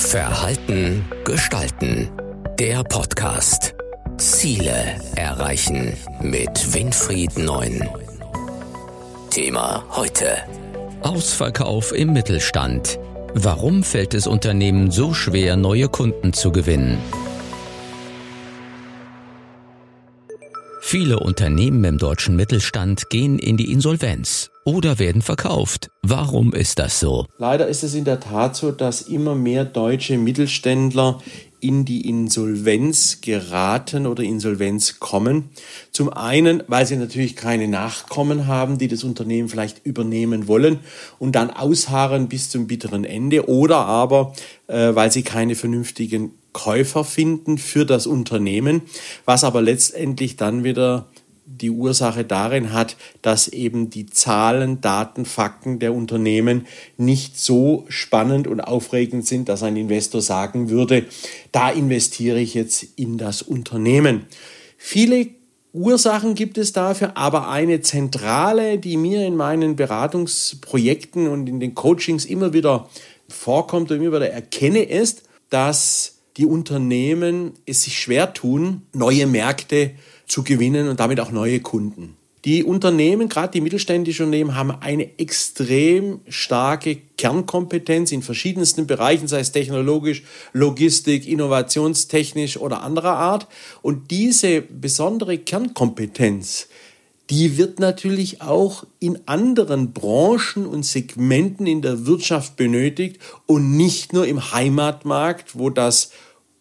Verhalten gestalten. Der Podcast. Ziele erreichen mit Winfried Neun. Thema heute. Ausverkauf im Mittelstand. Warum fällt es Unternehmen so schwer, neue Kunden zu gewinnen? Viele Unternehmen im deutschen Mittelstand gehen in die Insolvenz oder werden verkauft. Warum ist das so? Leider ist es in der Tat so, dass immer mehr deutsche Mittelständler in die Insolvenz geraten oder Insolvenz kommen. Zum einen, weil sie natürlich keine Nachkommen haben, die das Unternehmen vielleicht übernehmen wollen und dann ausharren bis zum bitteren Ende oder aber, äh, weil sie keine vernünftigen Käufer finden für das Unternehmen, was aber letztendlich dann wieder die Ursache darin hat, dass eben die Zahlen, Daten, Fakten der Unternehmen nicht so spannend und aufregend sind, dass ein Investor sagen würde, da investiere ich jetzt in das Unternehmen. Viele Ursachen gibt es dafür, aber eine zentrale, die mir in meinen Beratungsprojekten und in den Coachings immer wieder vorkommt und immer wieder erkenne, ist, dass die Unternehmen es sich schwer tun, neue Märkte zu gewinnen und damit auch neue Kunden. Die Unternehmen, gerade die mittelständischen Unternehmen, haben eine extrem starke Kernkompetenz in verschiedensten Bereichen, sei es technologisch, Logistik, innovationstechnisch oder anderer Art. Und diese besondere Kernkompetenz, die wird natürlich auch in anderen Branchen und Segmenten in der Wirtschaft benötigt und nicht nur im Heimatmarkt, wo das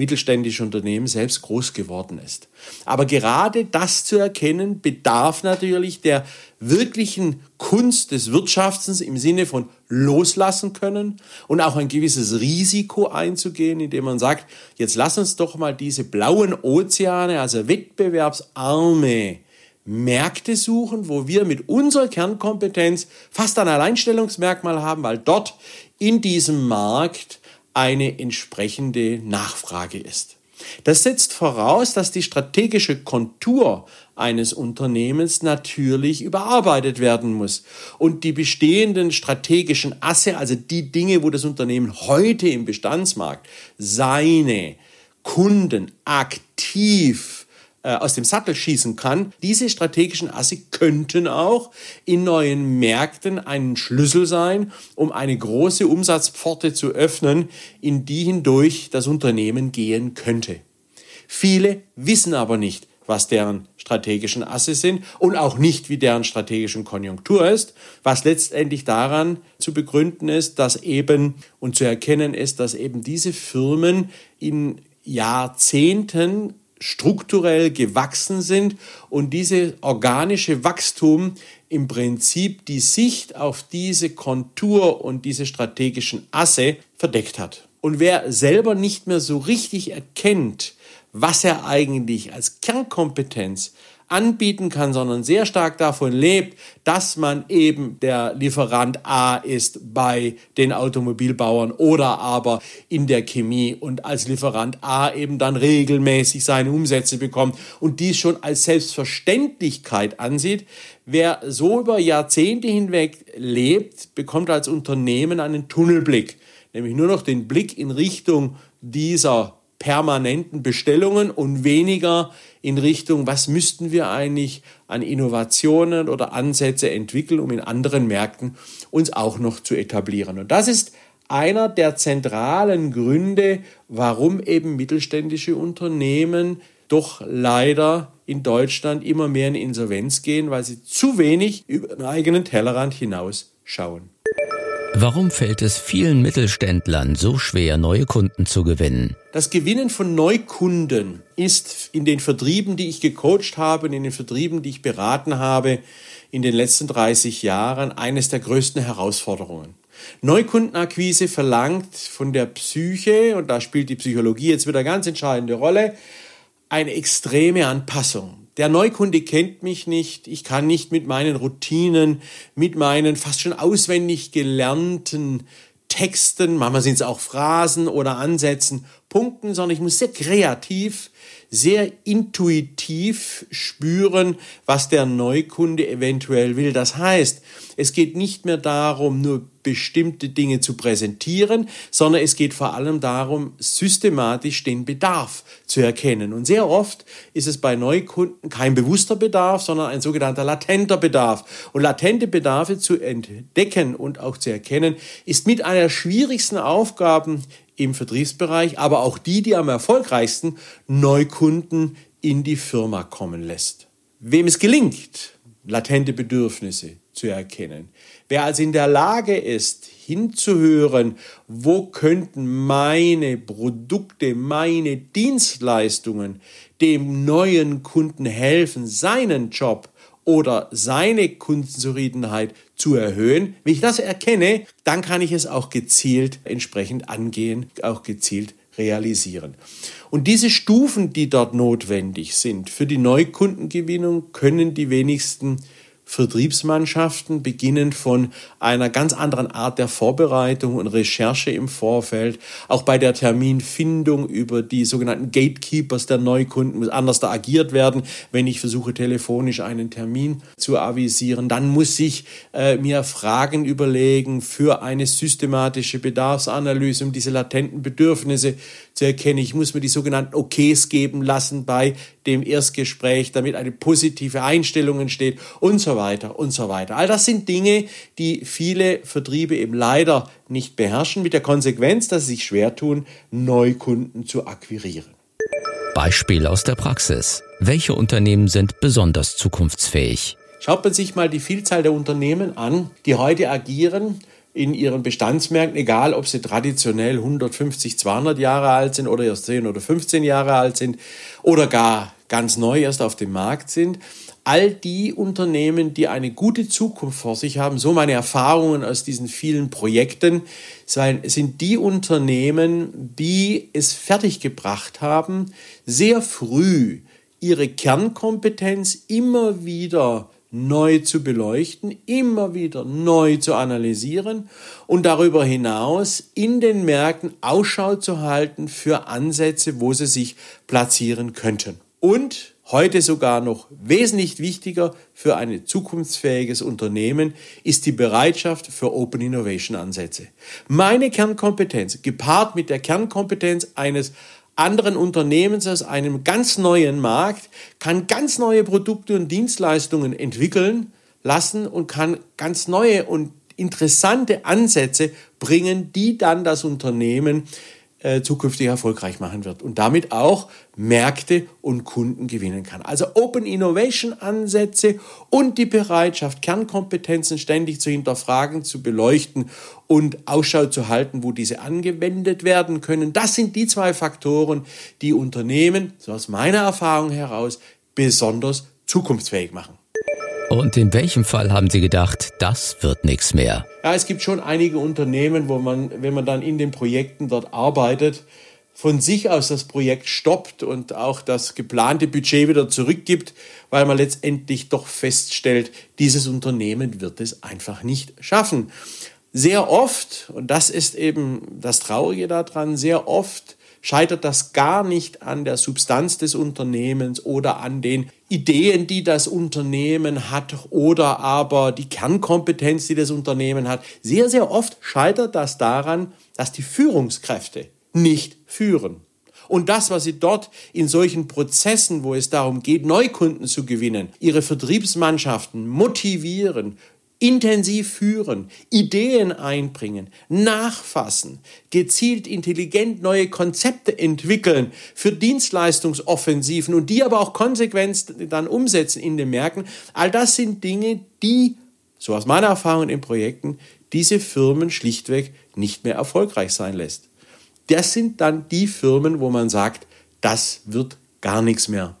mittelständische Unternehmen selbst groß geworden ist. Aber gerade das zu erkennen, bedarf natürlich der wirklichen Kunst des Wirtschaftens im Sinne von loslassen können und auch ein gewisses Risiko einzugehen, indem man sagt, jetzt lass uns doch mal diese blauen Ozeane, also wettbewerbsarme Märkte suchen, wo wir mit unserer Kernkompetenz fast ein Alleinstellungsmerkmal haben, weil dort in diesem Markt eine entsprechende Nachfrage ist. Das setzt voraus, dass die strategische Kontur eines Unternehmens natürlich überarbeitet werden muss. Und die bestehenden strategischen Asse, also die Dinge, wo das Unternehmen heute im Bestandsmarkt seine Kunden aktiv äh, aus dem Sattel schießen kann. Diese strategischen Asse könnten auch in neuen Märkten ein Schlüssel sein, um eine große Umsatzpforte zu öffnen, in die hindurch das Unternehmen gehen könnte. Viele wissen aber nicht, was deren strategischen Asse sind und auch nicht, wie deren strategischen Konjunktur ist, was letztendlich daran zu begründen ist, dass eben und zu erkennen ist, dass eben diese Firmen in Jahrzehnten strukturell gewachsen sind und diese organische Wachstum im Prinzip die Sicht auf diese Kontur und diese strategischen Asse verdeckt hat. Und wer selber nicht mehr so richtig erkennt, was er eigentlich als Kernkompetenz anbieten kann, sondern sehr stark davon lebt, dass man eben der Lieferant A ist bei den Automobilbauern oder aber in der Chemie und als Lieferant A eben dann regelmäßig seine Umsätze bekommt und dies schon als Selbstverständlichkeit ansieht. Wer so über Jahrzehnte hinweg lebt, bekommt als Unternehmen einen Tunnelblick, nämlich nur noch den Blick in Richtung dieser permanenten Bestellungen und weniger in Richtung, was müssten wir eigentlich an Innovationen oder Ansätze entwickeln, um in anderen Märkten uns auch noch zu etablieren. Und das ist einer der zentralen Gründe, warum eben mittelständische Unternehmen doch leider in Deutschland immer mehr in Insolvenz gehen, weil sie zu wenig über den eigenen Tellerrand hinaus schauen. Warum fällt es vielen Mittelständlern so schwer, neue Kunden zu gewinnen? Das Gewinnen von Neukunden ist in den Vertrieben, die ich gecoacht habe in den Vertrieben, die ich beraten habe, in den letzten 30 Jahren eines der größten Herausforderungen. Neukundenakquise verlangt von der Psyche, und da spielt die Psychologie jetzt wieder ganz entscheidende Rolle, eine extreme Anpassung. Der Neukunde kennt mich nicht, ich kann nicht mit meinen Routinen, mit meinen fast schon auswendig gelernten Texten, manchmal sind es auch Phrasen oder Ansätzen, Punkten, sondern ich muss sehr kreativ, sehr intuitiv spüren, was der Neukunde eventuell will. Das heißt, es geht nicht mehr darum, nur bestimmte Dinge zu präsentieren, sondern es geht vor allem darum, systematisch den Bedarf zu erkennen. Und sehr oft ist es bei Neukunden kein bewusster Bedarf, sondern ein sogenannter latenter Bedarf. Und latente Bedarfe zu entdecken und auch zu erkennen, ist mit einer schwierigsten Aufgaben im Vertriebsbereich, aber auch die, die am erfolgreichsten Neukunden in die Firma kommen lässt. Wem es gelingt, latente Bedürfnisse zu erkennen, wer also in der Lage ist, hinzuhören, wo könnten meine Produkte, meine Dienstleistungen dem neuen Kunden helfen, seinen Job oder seine Kundenzufriedenheit zu erhöhen. Wenn ich das erkenne, dann kann ich es auch gezielt entsprechend angehen, auch gezielt realisieren. Und diese Stufen, die dort notwendig sind für die Neukundengewinnung, können die wenigsten Vertriebsmannschaften, beginnend von einer ganz anderen Art der Vorbereitung und Recherche im Vorfeld. Auch bei der Terminfindung über die sogenannten Gatekeepers der Neukunden muss anders da agiert werden. Wenn ich versuche, telefonisch einen Termin zu avisieren, dann muss ich äh, mir Fragen überlegen für eine systematische Bedarfsanalyse, um diese latenten Bedürfnisse zu erkennen. Ich muss mir die sogenannten OKs geben lassen bei dem Erstgespräch, damit eine positive Einstellung entsteht und so weiter und so weiter. All das sind Dinge, die viele Vertriebe eben leider nicht beherrschen, mit der Konsequenz, dass sie sich schwer tun, Neukunden zu akquirieren. Beispiel aus der Praxis. Welche Unternehmen sind besonders zukunftsfähig? Schaut man sich mal die Vielzahl der Unternehmen an, die heute agieren in ihren Bestandsmärkten, egal ob sie traditionell 150, 200 Jahre alt sind oder erst 10 oder 15 Jahre alt sind oder gar ganz neu erst auf dem Markt sind. All die Unternehmen, die eine gute Zukunft vor sich haben, so meine Erfahrungen aus diesen vielen Projekten, sind die Unternehmen, die es fertiggebracht haben, sehr früh ihre Kernkompetenz immer wieder neu zu beleuchten, immer wieder neu zu analysieren und darüber hinaus in den Märkten Ausschau zu halten für Ansätze, wo sie sich platzieren könnten. Und heute sogar noch wesentlich wichtiger für ein zukunftsfähiges Unternehmen ist die Bereitschaft für Open Innovation Ansätze. Meine Kernkompetenz gepaart mit der Kernkompetenz eines anderen Unternehmens aus einem ganz neuen Markt, kann ganz neue Produkte und Dienstleistungen entwickeln lassen und kann ganz neue und interessante Ansätze bringen, die dann das Unternehmen äh, zukünftig erfolgreich machen wird und damit auch Märkte und Kunden gewinnen kann. Also Open Innovation Ansätze und die Bereitschaft, Kernkompetenzen ständig zu hinterfragen, zu beleuchten und Ausschau zu halten, wo diese angewendet werden können. Das sind die zwei Faktoren, die Unternehmen, so aus meiner Erfahrung heraus, besonders zukunftsfähig machen. Und in welchem Fall haben Sie gedacht, das wird nichts mehr? Ja, es gibt schon einige Unternehmen, wo man, wenn man dann in den Projekten dort arbeitet, von sich aus das Projekt stoppt und auch das geplante Budget wieder zurückgibt, weil man letztendlich doch feststellt, dieses Unternehmen wird es einfach nicht schaffen. Sehr oft, und das ist eben das Traurige daran, sehr oft scheitert das gar nicht an der Substanz des Unternehmens oder an den Ideen, die das Unternehmen hat oder aber die Kernkompetenz, die das Unternehmen hat. Sehr, sehr oft scheitert das daran, dass die Führungskräfte nicht führen. Und das, was sie dort in solchen Prozessen, wo es darum geht, Neukunden zu gewinnen, ihre Vertriebsmannschaften motivieren, intensiv führen, Ideen einbringen, nachfassen, gezielt intelligent neue Konzepte entwickeln für Dienstleistungsoffensiven und die aber auch konsequent dann umsetzen in den Märkten. All das sind Dinge, die, so aus meiner Erfahrung in Projekten, diese Firmen schlichtweg nicht mehr erfolgreich sein lässt. Das sind dann die Firmen, wo man sagt, das wird gar nichts mehr.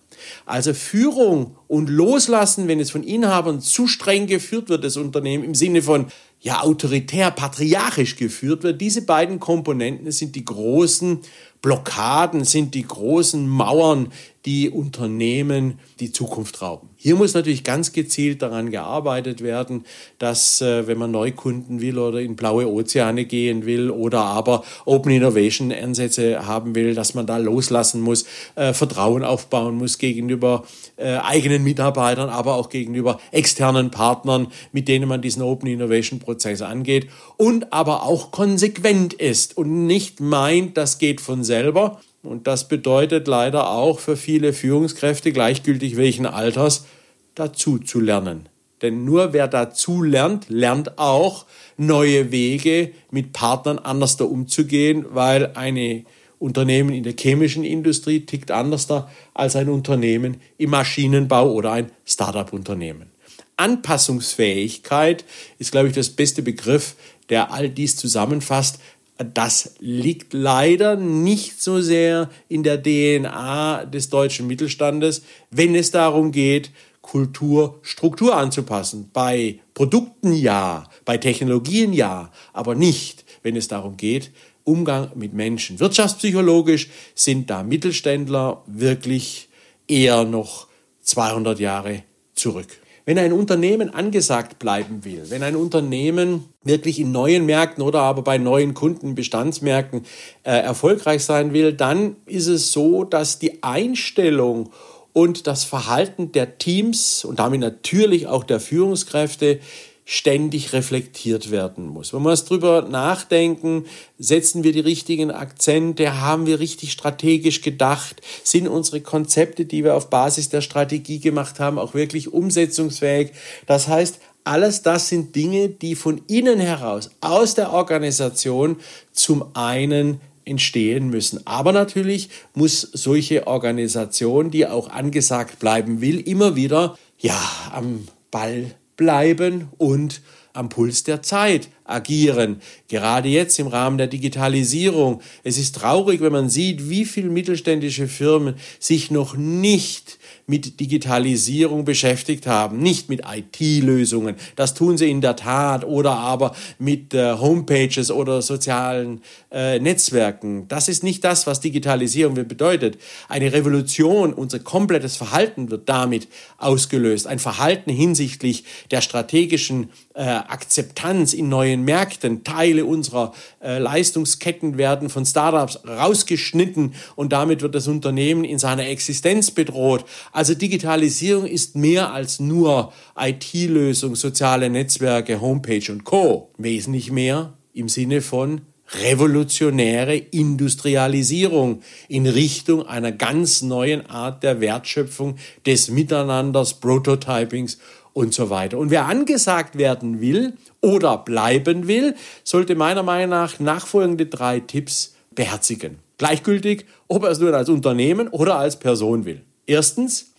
Also Führung und Loslassen, wenn es von Inhabern zu streng geführt wird, das Unternehmen im Sinne von ja autoritär, patriarchisch geführt wird, diese beiden Komponenten sind die großen Blockaden sind die großen Mauern, die Unternehmen die Zukunft rauben. Hier muss natürlich ganz gezielt daran gearbeitet werden, dass äh, wenn man Neukunden will oder in blaue Ozeane gehen will oder aber Open Innovation Ansätze haben will, dass man da loslassen muss, äh, Vertrauen aufbauen muss gegenüber äh, eigenen Mitarbeitern, aber auch gegenüber externen Partnern, mit denen man diesen Open Innovation Prozess angeht und aber auch konsequent ist und nicht meint, das geht von selber, und das bedeutet leider auch für viele Führungskräfte, gleichgültig welchen Alters, dazu zu lernen. Denn nur wer dazu lernt, lernt auch neue Wege mit Partnern anders da umzugehen, weil eine Unternehmen in der chemischen Industrie tickt anders da als ein Unternehmen im Maschinenbau oder ein Startup-Unternehmen. Anpassungsfähigkeit ist, glaube ich, das beste Begriff, der all dies zusammenfasst. Das liegt leider nicht so sehr in der DNA des deutschen Mittelstandes, wenn es darum geht, Kultur, Struktur anzupassen. Bei Produkten ja, bei Technologien ja, aber nicht, wenn es darum geht, Umgang mit Menschen. Wirtschaftspsychologisch sind da Mittelständler wirklich eher noch 200 Jahre zurück. Wenn ein Unternehmen angesagt bleiben will, wenn ein Unternehmen wirklich in neuen Märkten oder aber bei neuen Kunden, Bestandsmärkten äh, erfolgreich sein will, dann ist es so, dass die Einstellung und das Verhalten der Teams und damit natürlich auch der Führungskräfte ständig reflektiert werden muss. Man muss drüber nachdenken, setzen wir die richtigen Akzente, haben wir richtig strategisch gedacht, sind unsere Konzepte, die wir auf Basis der Strategie gemacht haben, auch wirklich umsetzungsfähig. Das heißt, alles das sind Dinge, die von innen heraus, aus der Organisation zum einen entstehen müssen. Aber natürlich muss solche Organisation, die auch angesagt bleiben will, immer wieder ja am Ball bleiben und am Puls der Zeit agieren. Gerade jetzt im Rahmen der Digitalisierung. Es ist traurig, wenn man sieht, wie viele mittelständische Firmen sich noch nicht mit Digitalisierung beschäftigt haben, nicht mit IT-Lösungen. Das tun sie in der Tat oder aber mit äh, Homepages oder sozialen äh, Netzwerken. Das ist nicht das, was Digitalisierung bedeutet. Eine Revolution, unser komplettes Verhalten wird damit ausgelöst. Ein Verhalten hinsichtlich der strategischen äh, Akzeptanz in neuen Märkten. Teile unserer äh, Leistungsketten werden von Startups rausgeschnitten und damit wird das Unternehmen in seiner Existenz bedroht. Digitalisierung ist mehr als nur IT-Lösung, soziale Netzwerke, Homepage und Co. Wesentlich mehr im Sinne von revolutionäre Industrialisierung in Richtung einer ganz neuen Art der Wertschöpfung, des Miteinanders, Prototypings und so weiter. Und wer angesagt werden will oder bleiben will, sollte meiner Meinung nach nachfolgende drei Tipps beherzigen. Gleichgültig, ob er es nur als Unternehmen oder als Person will. Erstens,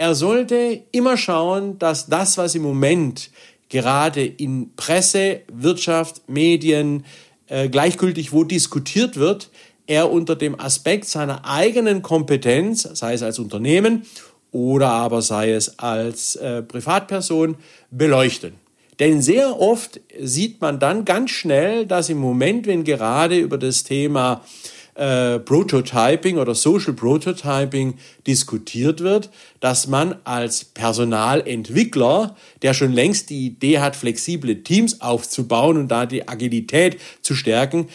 er sollte immer schauen, dass das, was im Moment gerade in Presse, Wirtschaft, Medien, äh, gleichgültig wo diskutiert wird, er unter dem Aspekt seiner eigenen Kompetenz, sei es als Unternehmen oder aber sei es als äh, Privatperson, beleuchten. Denn sehr oft sieht man dann ganz schnell, dass im Moment, wenn gerade über das Thema äh, Prototyping oder Social Prototyping diskutiert wird, dass man als Personalentwickler, der schon längst die Idee hat, flexible Teams aufzubauen und da die Agilität zu stärken,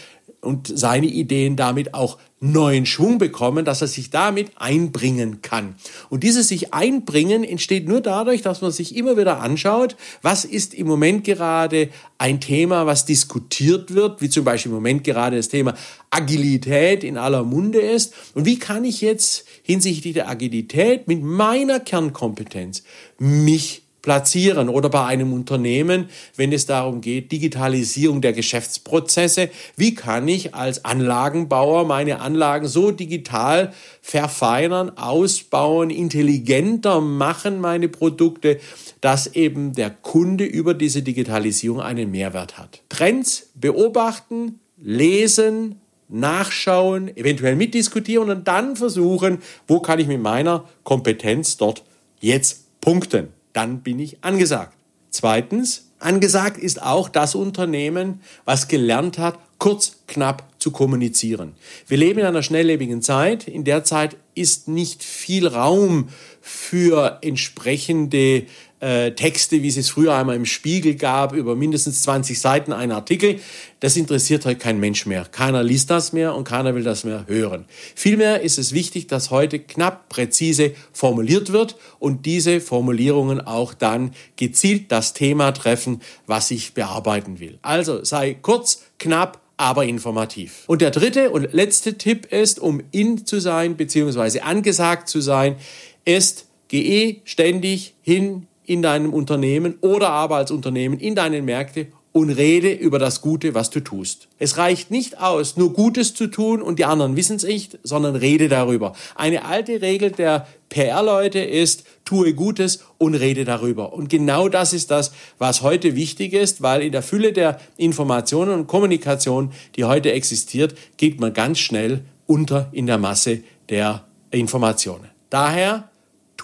und seine Ideen damit auch neuen Schwung bekommen, dass er sich damit einbringen kann. Und dieses sich einbringen entsteht nur dadurch, dass man sich immer wieder anschaut, was ist im Moment gerade ein Thema, was diskutiert wird, wie zum Beispiel im Moment gerade das Thema Agilität in aller Munde ist. Und wie kann ich jetzt hinsichtlich der Agilität mit meiner Kernkompetenz mich platzieren oder bei einem Unternehmen, wenn es darum geht, Digitalisierung der Geschäftsprozesse. Wie kann ich als Anlagenbauer meine Anlagen so digital verfeinern, ausbauen, intelligenter machen, meine Produkte, dass eben der Kunde über diese Digitalisierung einen Mehrwert hat. Trends beobachten, lesen, nachschauen, eventuell mitdiskutieren und dann versuchen, wo kann ich mit meiner Kompetenz dort jetzt punkten dann bin ich angesagt. Zweitens, angesagt ist auch das Unternehmen, was gelernt hat, kurz, knapp zu kommunizieren. Wir leben in einer schnelllebigen Zeit. In der Zeit ist nicht viel Raum für entsprechende äh, Texte, wie es es früher einmal im Spiegel gab, über mindestens 20 Seiten ein Artikel. Das interessiert heute kein Mensch mehr. Keiner liest das mehr und keiner will das mehr hören. Vielmehr ist es wichtig, dass heute knapp präzise formuliert wird und diese Formulierungen auch dann gezielt das Thema treffen, was ich bearbeiten will. Also sei kurz, knapp, aber informativ. Und der dritte und letzte Tipp ist, um in zu sein bzw. angesagt zu sein, ist, gehe ständig hin in deinem Unternehmen oder aber als Unternehmen in deinen Märkte und rede über das Gute, was du tust. Es reicht nicht aus, nur Gutes zu tun und die anderen wissen es nicht, sondern rede darüber. Eine alte Regel der PR-Leute ist, tue Gutes und rede darüber. Und genau das ist das, was heute wichtig ist, weil in der Fülle der Informationen und Kommunikation, die heute existiert, geht man ganz schnell unter in der Masse der Informationen. Daher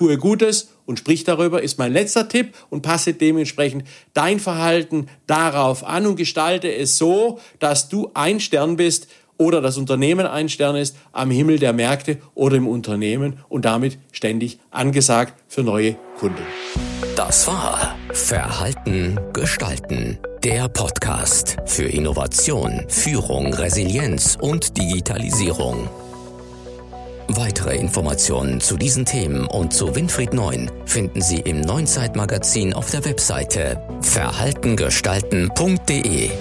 tue Gutes und sprich darüber, ist mein letzter Tipp und passe dementsprechend dein Verhalten darauf an und gestalte es so, dass du ein Stern bist oder das Unternehmen ein Stern ist am Himmel der Märkte oder im Unternehmen und damit ständig angesagt für neue Kunden. Das war Verhalten gestalten. Der Podcast für Innovation, Führung, Resilienz und Digitalisierung. Weitere Informationen zu diesen Themen und zu Winfried Neun finden Sie im Neuen Zeitmagazin auf der Webseite verhaltengestalten.de.